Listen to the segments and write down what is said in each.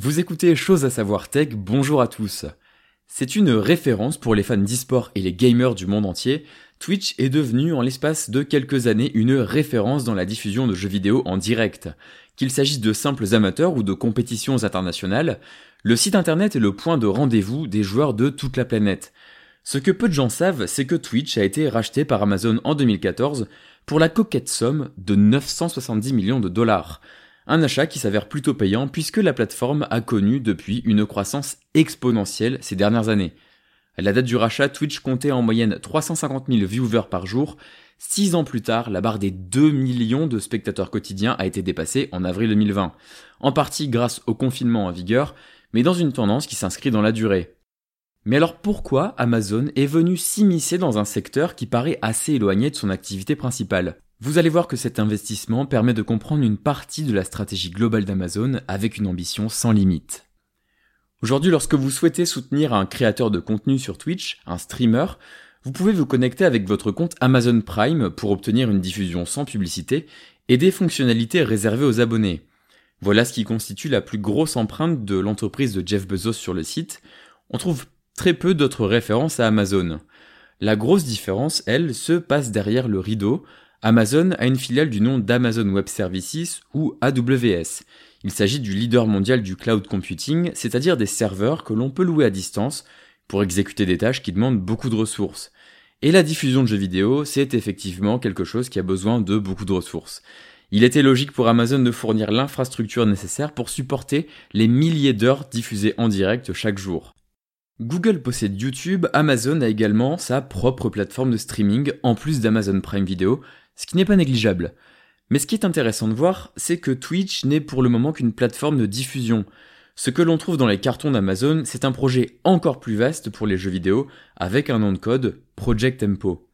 Vous écoutez Chose à savoir tech, bonjour à tous. C'est une référence pour les fans d'e-sport et les gamers du monde entier. Twitch est devenu en l'espace de quelques années une référence dans la diffusion de jeux vidéo en direct. Qu'il s'agisse de simples amateurs ou de compétitions internationales, le site internet est le point de rendez-vous des joueurs de toute la planète. Ce que peu de gens savent, c'est que Twitch a été racheté par Amazon en 2014 pour la coquette somme de 970 millions de dollars. Un achat qui s'avère plutôt payant puisque la plateforme a connu depuis une croissance exponentielle ces dernières années. À la date du rachat, Twitch comptait en moyenne 350 000 viewers par jour. Six ans plus tard, la barre des 2 millions de spectateurs quotidiens a été dépassée en avril 2020. En partie grâce au confinement en vigueur, mais dans une tendance qui s'inscrit dans la durée. Mais alors pourquoi Amazon est venu s'immiscer dans un secteur qui paraît assez éloigné de son activité principale? Vous allez voir que cet investissement permet de comprendre une partie de la stratégie globale d'Amazon avec une ambition sans limite. Aujourd'hui, lorsque vous souhaitez soutenir un créateur de contenu sur Twitch, un streamer, vous pouvez vous connecter avec votre compte Amazon Prime pour obtenir une diffusion sans publicité et des fonctionnalités réservées aux abonnés. Voilà ce qui constitue la plus grosse empreinte de l'entreprise de Jeff Bezos sur le site. On trouve très peu d'autres références à Amazon. La grosse différence, elle, se passe derrière le rideau, Amazon a une filiale du nom d'Amazon Web Services ou AWS. Il s'agit du leader mondial du cloud computing, c'est-à-dire des serveurs que l'on peut louer à distance pour exécuter des tâches qui demandent beaucoup de ressources. Et la diffusion de jeux vidéo, c'est effectivement quelque chose qui a besoin de beaucoup de ressources. Il était logique pour Amazon de fournir l'infrastructure nécessaire pour supporter les milliers d'heures diffusées en direct chaque jour. Google possède YouTube, Amazon a également sa propre plateforme de streaming en plus d'Amazon Prime Video, ce qui n'est pas négligeable. Mais ce qui est intéressant de voir, c'est que Twitch n'est pour le moment qu'une plateforme de diffusion. Ce que l'on trouve dans les cartons d'Amazon, c'est un projet encore plus vaste pour les jeux vidéo, avec un nom de code, Project Tempo.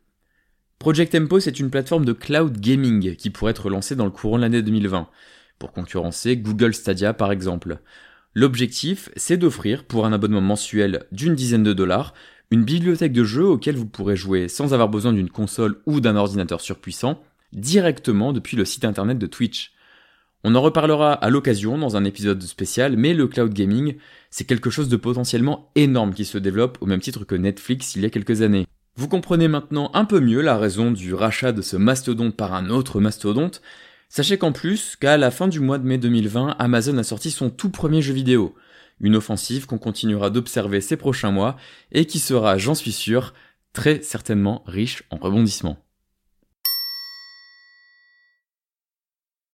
Project Tempo, c'est une plateforme de cloud gaming qui pourrait être lancée dans le courant de l'année 2020, pour concurrencer Google Stadia par exemple. L'objectif, c'est d'offrir, pour un abonnement mensuel d'une dizaine de dollars, une bibliothèque de jeux auxquels vous pourrez jouer sans avoir besoin d'une console ou d'un ordinateur surpuissant, directement depuis le site internet de Twitch. On en reparlera à l'occasion dans un épisode spécial, mais le cloud gaming, c'est quelque chose de potentiellement énorme qui se développe au même titre que Netflix il y a quelques années. Vous comprenez maintenant un peu mieux la raison du rachat de ce mastodonte par un autre mastodonte. Sachez qu'en plus, qu'à la fin du mois de mai 2020, Amazon a sorti son tout premier jeu vidéo. Une offensive qu'on continuera d'observer ces prochains mois et qui sera, j'en suis sûr, très certainement riche en rebondissements.